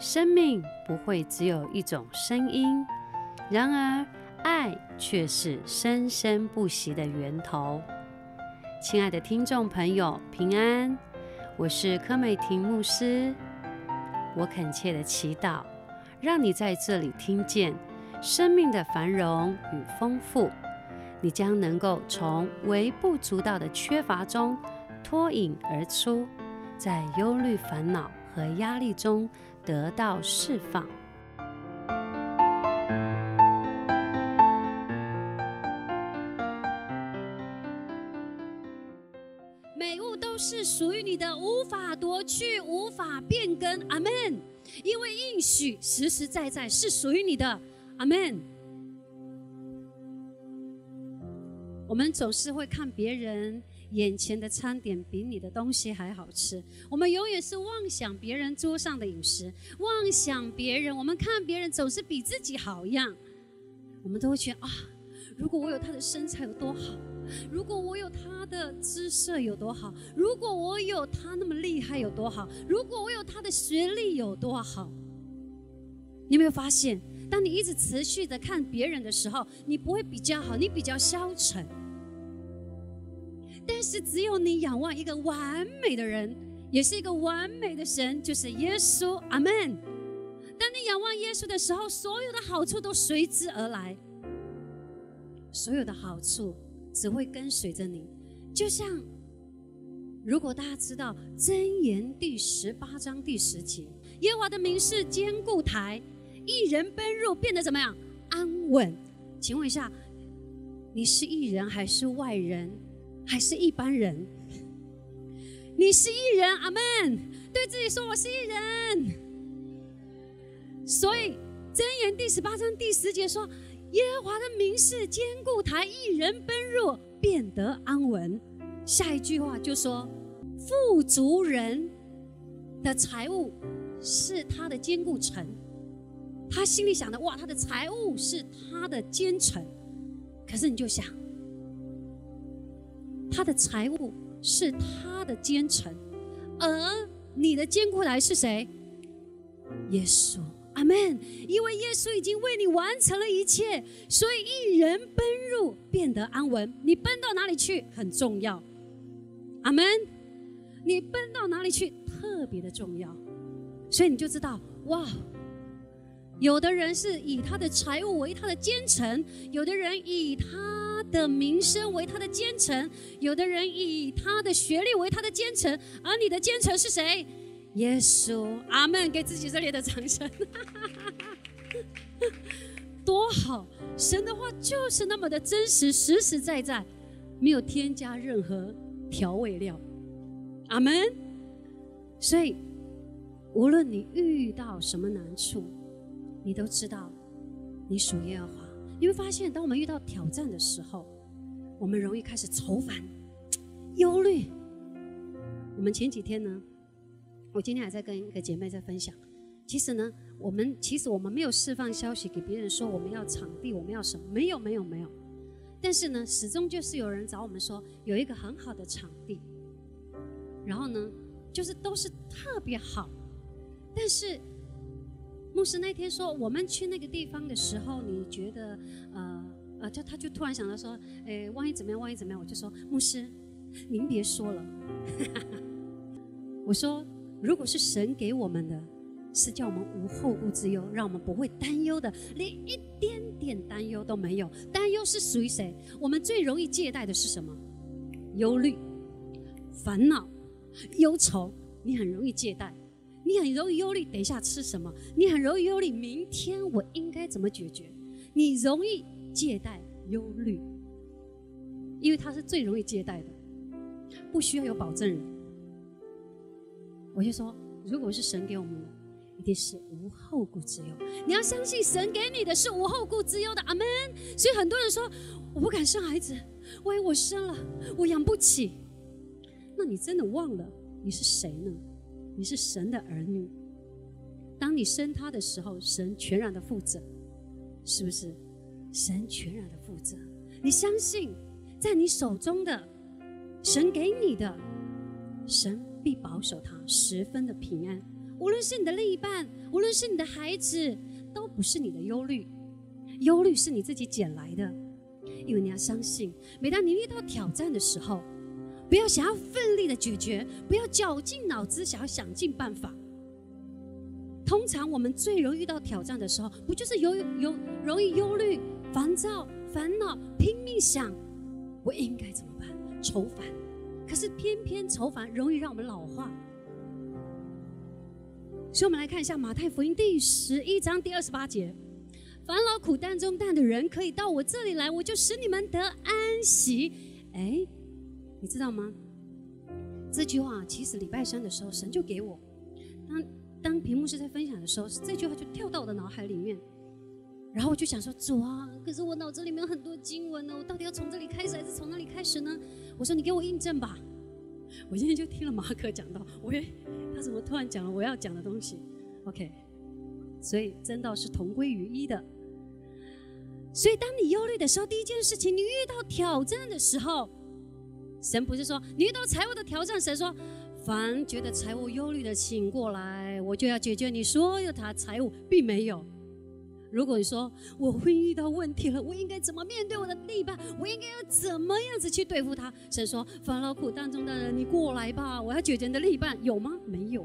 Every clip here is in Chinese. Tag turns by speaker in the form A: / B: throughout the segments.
A: 生命不会只有一种声音，然而爱却是生生不息的源头。亲爱的听众朋友，平安，我是柯美婷牧师。我恳切的祈祷，让你在这里听见生命的繁荣与丰富，你将能够从微不足道的缺乏中脱颖而出，在忧虑、烦恼和压力中。得到释放。
B: 美物都是属于你的，无法夺去，无法变更。阿门。因为应许实实在在是属于你的。阿门。我们总是会看别人。眼前的餐点比你的东西还好吃，我们永远是妄想别人桌上的饮食，妄想别人，我们看别人总是比自己好一样，我们都会觉得啊，如果我有他的身材有多好，如果我有他的姿色有多好，如果我有他那么厉害有多好，如果我有他的学历有多好，你有没有发现，当你一直持续的看别人的时候，你不会比较好，你比较消沉。但是只有你仰望一个完美的人，也是一个完美的神，就是耶稣。阿门。当你仰望耶稣的时候，所有的好处都随之而来，所有的好处只会跟随着你。就像，如果大家知道箴言第十八章第十节，耶和华的名是坚固台，一人奔入变得怎么样？安稳。请问一下，你是一人还是外人？还是一般人，你是艺人，阿门。对自己说：“我是艺人。”所以箴言第十八章第十节说：“耶和华的名是坚固台，一人奔入，变得安稳。”下一句话就说：“富足人的财物是他的坚固城。”他心里想的：“哇，他的财物是他的坚城。”可是你就想。他的财物是他的奸臣，而你的坚固台是谁？耶稣，阿门。因为耶稣已经为你完成了一切，所以一人奔入，变得安稳。你奔到哪里去很重要，阿门。你奔到哪里去特别的重要，所以你就知道，哇，有的人是以他的财物为他的奸臣，有的人以他。的名声为他的奸臣，有的人以他的学历为他的奸臣，而你的奸臣是谁？耶稣，阿门！给自己热烈的掌声，多好！神的话就是那么的真实，实实在在，没有添加任何调味料，阿门。所以，无论你遇到什么难处，你都知道，你属耶和华。你会发现，当我们遇到挑战的时候，我们容易开始愁烦、忧虑。我们前几天呢，我今天还在跟一个姐妹在分享。其实呢，我们其实我们没有释放消息给别人说我们要场地，我们要什么？没有，没有，没有。但是呢，始终就是有人找我们说有一个很好的场地，然后呢，就是都是特别好，但是。牧师那天说，我们去那个地方的时候，你觉得，呃，呃，就他就突然想到说，哎，万一怎么样？万一怎么样？我就说，牧师，您别说了。我说，如果是神给我们的，是叫我们无后顾之忧，让我们不会担忧的，连一点点担忧都没有。担忧是属于谁？我们最容易借贷的是什么？忧虑、烦恼、忧愁，你很容易借贷。你很容易忧虑，等一下吃什么？你很容易忧虑，明天我应该怎么解决？你容易借贷忧虑，因为他是最容易借贷的，不需要有保证人。我就说，如果是神给我们的，一定是无后顾之忧。你要相信神给你的是无后顾之忧的，阿门。所以很多人说，我不敢生孩子，万一我生了，我养不起。那你真的忘了你是谁呢？你是神的儿女，当你生他的时候，神全然的负责，是不是？神全然的负责。你相信，在你手中的神给你的，神必保守他十分的平安。无论是你的另一半，无论是你的孩子，都不是你的忧虑，忧虑是你自己捡来的。因为你要相信，每当你遇到挑战的时候，不要想要奋力的解决，不要绞尽脑汁想要想尽办法。通常我们最容易遇到挑战的时候，不就是有有容易忧虑、烦躁、烦恼，拼命想我应该怎么办？愁烦，可是偏偏愁烦容易让我们老化。所以，我们来看一下马太福音第十一章第二十八节：烦劳苦担重担的人，可以到我这里来，我就使你们得安息。哎，你知道吗？这句话其实礼拜三的时候，神就给我。当当屏幕是在分享的时候，这句话就跳到我的脑海里面。然后我就想说：主啊，可是我脑子里面有很多经文呢，我到底要从这里开始还是从那里开始呢？我说：你给我印证吧。我今天就听了马可讲到，我也他怎么突然讲了我要讲的东西？OK，所以真道是同归于一的。所以当你忧虑的时候，第一件事情，你遇到挑战的时候，神不是说你遇到财务的挑战，神说凡觉得财务忧虑的，请过来，我就要解决你所有的财务，并没有。如果你说我会遇到问题了，我应该怎么面对我的另一半？我应该要怎么样子去对付他？神说：烦恼苦当中的人，你过来吧，我要解决你的另一半，有吗？没有。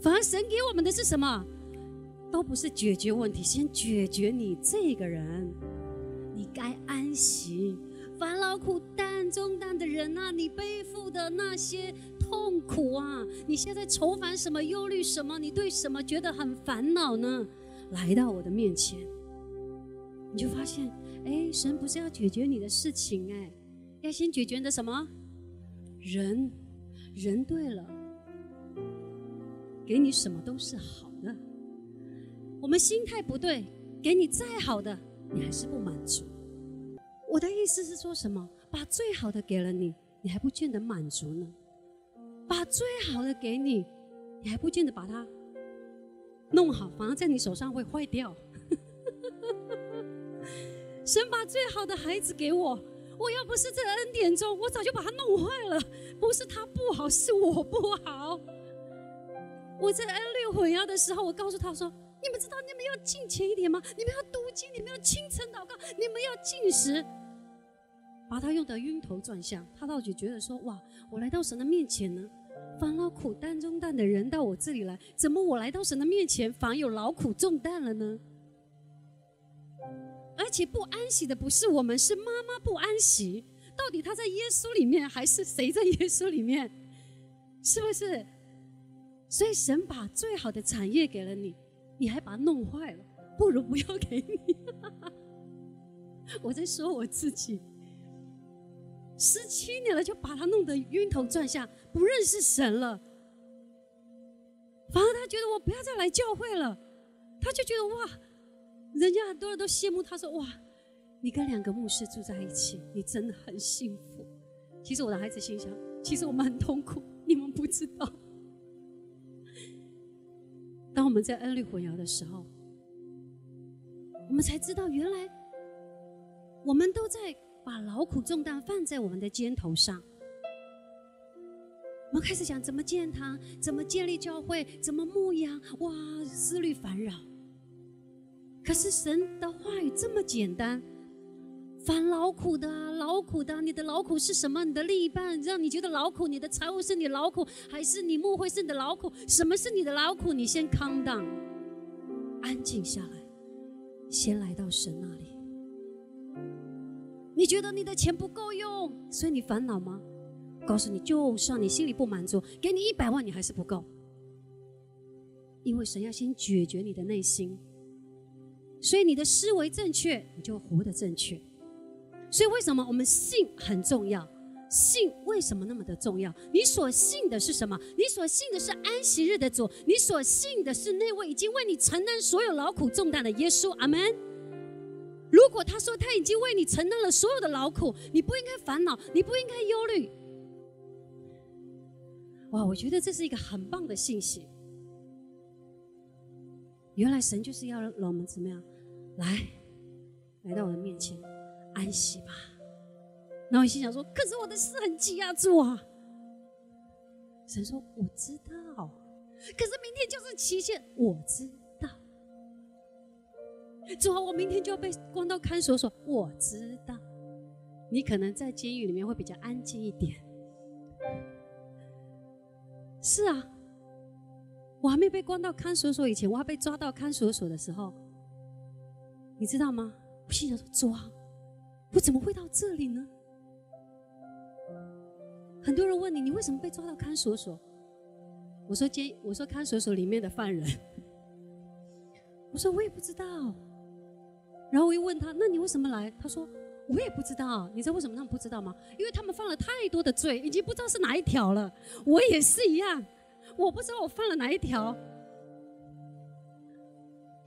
B: 反而神给我们的是什么？都不是解决问题，先解决你这个人。你该安息。烦恼苦担重担的人啊，你背负的那些痛苦啊，你现在愁烦什么？忧虑什么？你对什么觉得很烦恼呢？来到我的面前，你就发现，哎，神不是要解决你的事情，哎，要先解决你的什么？人，人对了，给你什么都是好的。我们心态不对，给你再好的，你还是不满足。我的意思是说什么？把最好的给了你，你还不见得满足呢。把最好的给你，你还不见得把它。弄好，反而在你手上会坏掉。神把最好的孩子给我，我要不是这恩典中，我早就把他弄坏了。不是他不好，是我不好。我在恩律混淆的时候，我告诉他说：“你们知道你们要敬虔一点吗？你们要读经，你们要清晨祷告，你们要进食。”把他用得晕头转向，他倒就觉得说：“哇，我来到神的面前呢。”烦劳苦担重担的人到我这里来，怎么我来到神的面前反而有劳苦重担了呢？而且不安息的不是我们，是妈妈不安息。到底他在耶稣里面，还是谁在耶稣里面？是不是？所以神把最好的产业给了你，你还把它弄坏了，不如不要给你。我在说我自己。十七年了，就把他弄得晕头转向，不认识神了。反而他觉得我不要再来教会了，他就觉得哇，人家很多人都羡慕他，说哇，你跟两个牧师住在一起，你真的很幸福。其实我的孩子心想，其实我们很痛苦，你们不知道。当我们在恩律火窑的时候，我们才知道原来我们都在。把劳苦重担放在我们的肩头上，我们开始讲怎么建堂，怎么建立教会，怎么牧养，哇，思虑烦扰。可是神的话语这么简单，烦劳苦的，劳苦的，你的劳苦是什么？你的另一半让你觉得劳苦，你的财务是你劳苦，还是你牧会是你的劳苦？什么是你的劳苦？你先 calm down，安静下来，先来到神那里。你觉得你的钱不够用，所以你烦恼吗？告诉你，就算你心里不满足，给你一百万，你还是不够。因为神要先解决你的内心，所以你的思维正确，你就活得正确。所以为什么我们信很重要？信为什么那么的重要？你所信的是什么？你所信的是安息日的主，你所信的是那位已经为你承担所有劳苦重担的耶稣。阿门。如果他说他已经为你承担了所有的劳苦，你不应该烦恼，你不应该忧虑。哇，我觉得这是一个很棒的信息。原来神就是要让我们怎么样，来，来到我的面前安息吧。然后我心想说，可是我的事很急啊，主啊。神说我知道，可是明天就是期限，我知。主啊，我明天就要被关到看守所，我知道。你可能在监狱里面会比较安静一点。是啊，我还没被关到看守所以前，我还被抓到看守所的时候，你知道吗？我心想说：主啊，我怎么会到这里呢？很多人问你，你为什么被抓到看守所？我说监，我说看守所里面的犯人。我说我也不知道。然后我又问他，那你为什么来？他说。我也不知道，你知道为什么他们不知道吗？因为他们犯了太多的罪，已经不知道是哪一条了。我也是一样，我不知道我犯了哪一条，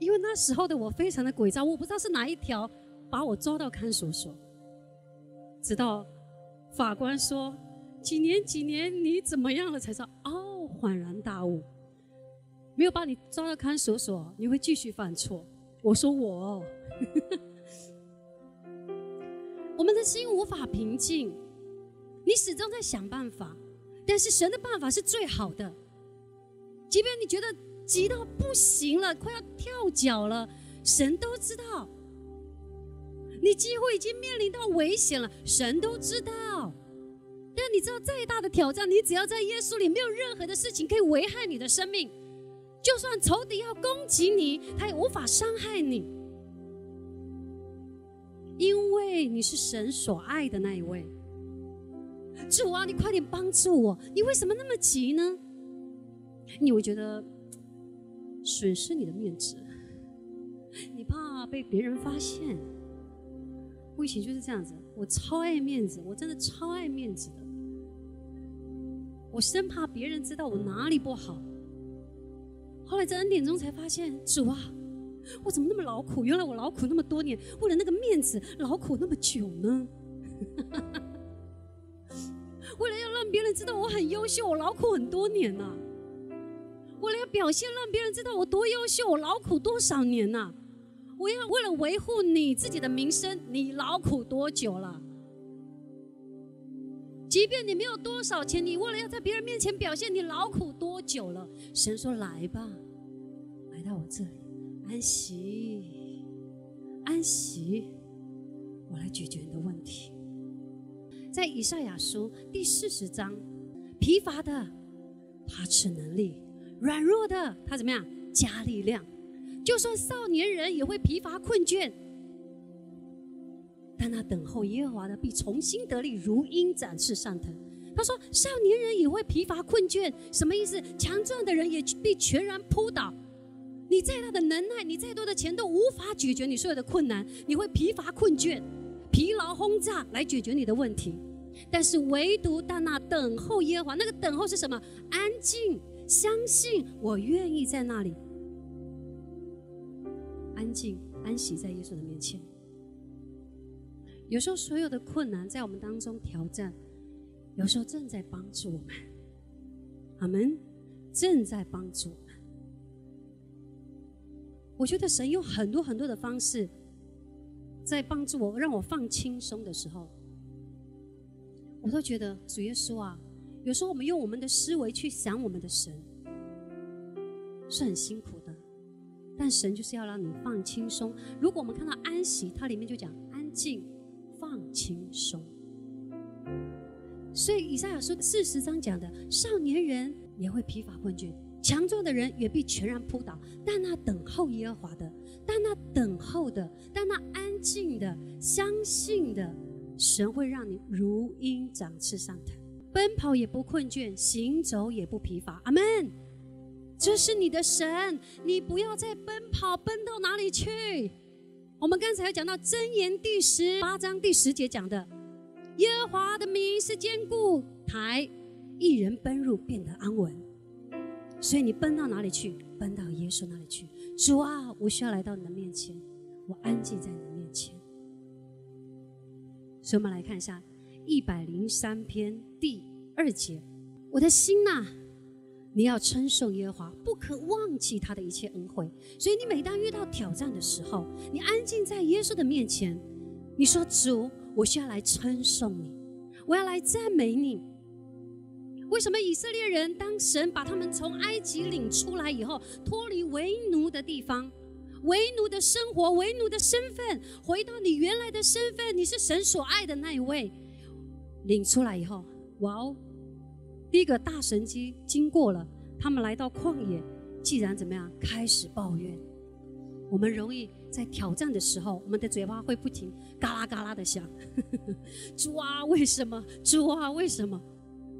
B: 因为那时候的我非常的诡诈，我不知道是哪一条把我抓到看守所。直到法官说几年几年你怎么样了，才知道哦，恍然大悟，没有把你抓到看守所，你会继续犯错。我说我。我们的心无法平静，你始终在想办法，但是神的办法是最好的。即便你觉得急到不行了，快要跳脚了，神都知道。你几乎已经面临到危险了，神都知道。但你知道，再大的挑战，你只要在耶稣里，没有任何的事情可以危害你的生命。就算仇敌要攻击你，他也无法伤害你。因为你是神所爱的那一位，主啊，你快点帮助我！你为什么那么急呢？你会觉得损失你的面子，你怕被别人发现。我以前就是这样子，我超爱面子，我真的超爱面子的，我生怕别人知道我哪里不好。后来在恩典中才发现，主啊。我怎么那么劳苦？原来我劳苦那么多年，为了那个面子劳苦那么久呢？为了要让别人知道我很优秀，我劳苦很多年呐。为了要表现让别人知道我多优秀，我劳苦多少年呐？我要为了维护你自己的名声，你劳苦多久了？即便你没有多少钱，你为了要在别人面前表现，你劳苦多久了？神说：“来吧，来到我这里。”安息，安息，我来解决你的问题。在以赛亚书第四十章，疲乏的他赐能力，软弱的他怎么样加力量？就算少年人也会疲乏困倦，但那等候耶和华的必重新得力，如鹰展翅上腾。他说：少年人也会疲乏困倦，什么意思？强壮的人也必全然扑倒。你再大的能耐，你再多的钱都无法解决你所有的困难。你会疲乏困倦、疲劳轰炸来解决你的问题，但是唯独但那等候耶和华，那个等候是什么？安静，相信我愿意在那里安静安息在耶稣的面前。有时候所有的困难在我们当中挑战，有时候正在帮助我们。阿门，正在帮助。我们。我觉得神用很多很多的方式，在帮助我，让我放轻松的时候，我都觉得主耶稣啊，有时候我们用我们的思维去想我们的神，是很辛苦的。但神就是要让你放轻松。如果我们看到安息，它里面就讲安静、放轻松。所以以赛亚书四十章讲的，少年人也会疲乏困倦。强壮的人也必全然扑倒，但那等候耶和华的，但那等候的，但那安静的、相信的，神会让你如鹰展翅上腾，奔跑也不困倦，行走也不疲乏。阿门。这是你的神，你不要再奔跑，奔到哪里去？我们刚才讲到箴言第十八章第十节讲的，耶和华的名是坚固台，一人奔入变得安稳。所以你奔到哪里去？奔到耶稣那里去。主啊，我需要来到你的面前，我安静在你的面前。所以我们来看一下一百零三篇第二节：我的心呐，你要称颂耶和华，不可忘记他的一切恩惠。所以你每当遇到挑战的时候，你安静在耶稣的面前，你说：“主，我需要来称颂你，我要来赞美你。”为什么以色列人当神把他们从埃及领出来以后，脱离为奴的地方？为奴的生活，为奴的身份，回到你原来的身份，你是神所爱的那一位。领出来以后，哇哦，第一个大神机经过了，他们来到旷野，既然怎么样，开始抱怨。我们容易在挑战的时候，我们的嘴巴会不停嘎啦嘎啦的响，猪啊，为什么？猪啊，为什么？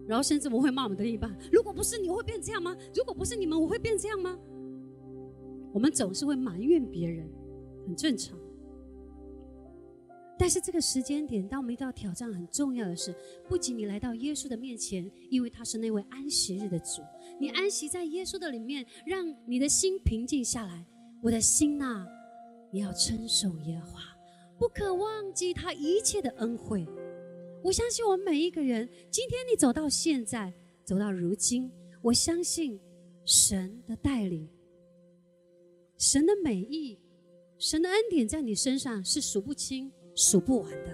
B: 然后甚至我们会骂我们的另一半：如果不是你，会变这样吗？如果不是你们，我会变这样吗？我们总是会埋怨别人，很正常。但是这个时间点，当我们遇到挑战，很重要的是，不仅你来到耶稣的面前，因为他是那位安息日的主，你安息在耶稣的里面，让你的心平静下来。我的心呐，你要称颂耶和华，不可忘记他一切的恩惠。我相信我们每一个人，今天你走到现在，走到如今，我相信神的带领。神的美意，神的恩典在你身上是数不清、数不完的。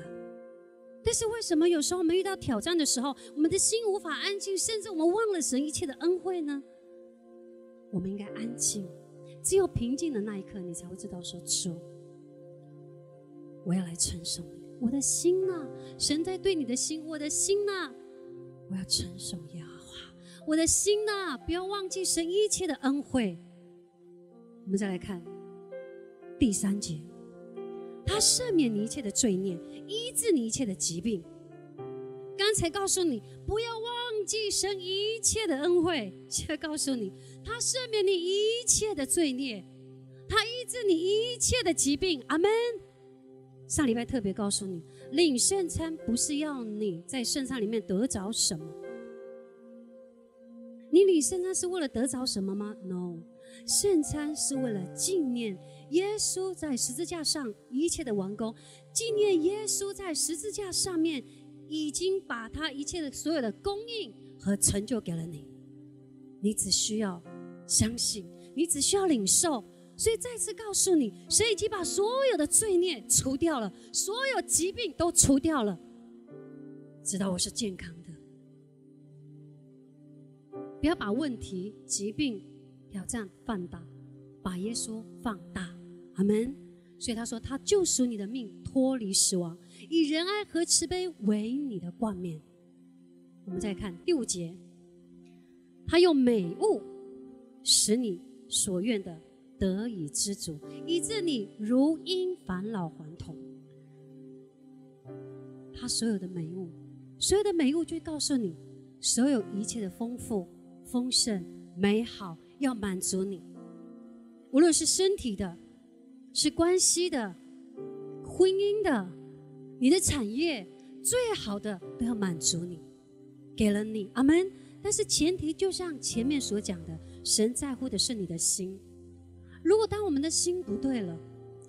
B: 但是为什么有时候我们遇到挑战的时候，我们的心无法安静，甚至我们忘了神一切的恩惠呢？我们应该安静，只有平静的那一刻，你才会知道说：主，我要来承受你。我的心呐，神在对你的心，我的心呐，我要承受耶和华。我的心呐，不要忘记神一切的恩惠。我们再来看第三节，他赦免你一切的罪孽，医治你一切的疾病。刚才告诉你不要忘记神一切的恩惠，现在告诉你，他赦免你一切的罪孽，他医治你一切的疾病。阿门。上礼拜特别告诉你，领圣餐不是要你在圣餐里面得着什么，你领圣餐是为了得着什么吗？No。圣餐是为了纪念耶稣在十字架上一切的完工，纪念耶稣在十字架上面已经把他一切的所有的供应和成就给了你，你只需要相信，你只需要领受。所以再次告诉你，神已经把所有的罪孽除掉了，所有疾病都除掉了，知道我是健康的。不要把问题、疾病。挑战放大，把耶稣放大，阿门。所以他说，他救赎你的命，脱离死亡，以仁爱和慈悲为你的冠冕。我们再看第五节，他用美物使你所愿的得以知足，以致你如因返老还童。他所有的美物，所有的美物就告诉你，所有一切的丰富、丰盛、美好。要满足你，无论是身体的、是关系的、婚姻的、你的产业，最好的都要满足你，给了你，阿门。但是前提就像前面所讲的，神在乎的是你的心。如果当我们的心不对了，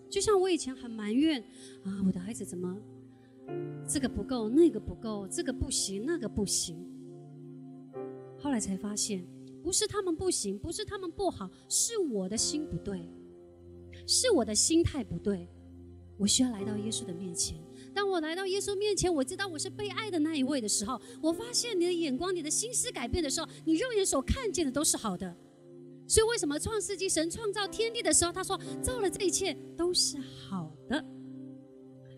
B: 就像我以前很埋怨啊，我的孩子怎么这个不够，那个不够，这个不行，那个不行，后来才发现。不是他们不行，不是他们不好，是我的心不对，是我的心态不对。我需要来到耶稣的面前。当我来到耶稣面前，我知道我是被爱的那一位的时候，我发现你的眼光、你的心思改变的时候，你肉眼所看见的都是好的。所以，为什么创世纪神创造天地的时候，他说造了这一切都是好的？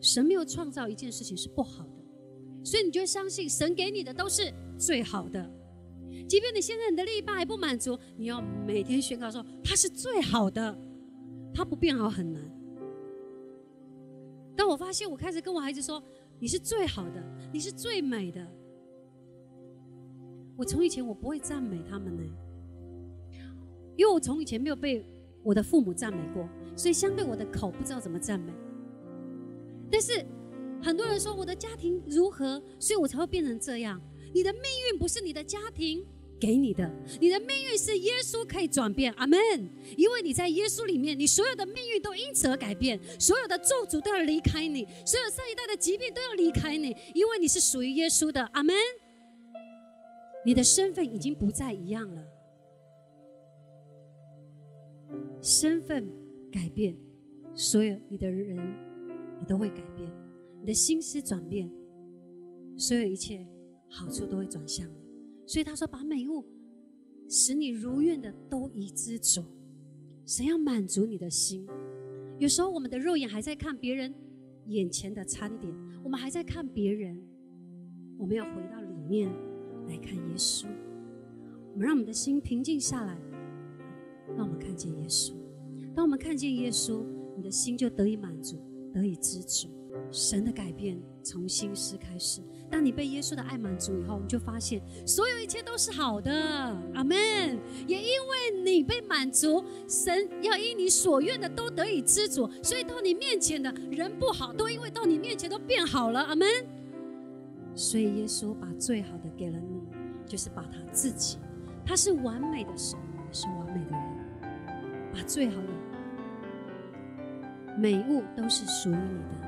B: 神没有创造一件事情是不好的，所以你就相信神给你的都是最好的。即便你现在你的另一半还不满足，你要每天宣告说他是最好的，他不变好很难。当我发现我开始跟我孩子说你是最好的，你是最美的，我从以前我不会赞美他们呢，因为我从以前没有被我的父母赞美过，所以相对我的口不知道怎么赞美。但是很多人说我的家庭如何，所以我才会变成这样。你的命运不是你的家庭。给你的，你的命运是耶稣可以转变，阿门。因为你在耶稣里面，你所有的命运都因此而改变，所有的咒诅都要离开你，所有上一代的疾病都要离开你，因为你是属于耶稣的，阿门。你的身份已经不再一样了，身份改变，所有你的人，你都会改变，你的心思转变，所有一切好处都会转向你。所以他说：“把美物使你如愿的都已知足。”神要满足你的心。有时候我们的肉眼还在看别人眼前的餐点，我们还在看别人。我们要回到里面来看耶稣。我们让我们的心平静下来，让我们看见耶稣。当我们看见耶稣，你的心就得以满足，得以知足。神的改变从心思开始。当你被耶稣的爱满足以后，你就发现所有一切都是好的。阿门。也因为你被满足，神要因你所愿的都得以知足，所以到你面前的人不好，都因为到你面前都变好了。阿门。所以耶稣把最好的给了你，就是把他自己。他是完美的神，是完美的人，把最好的美物都是属于你的。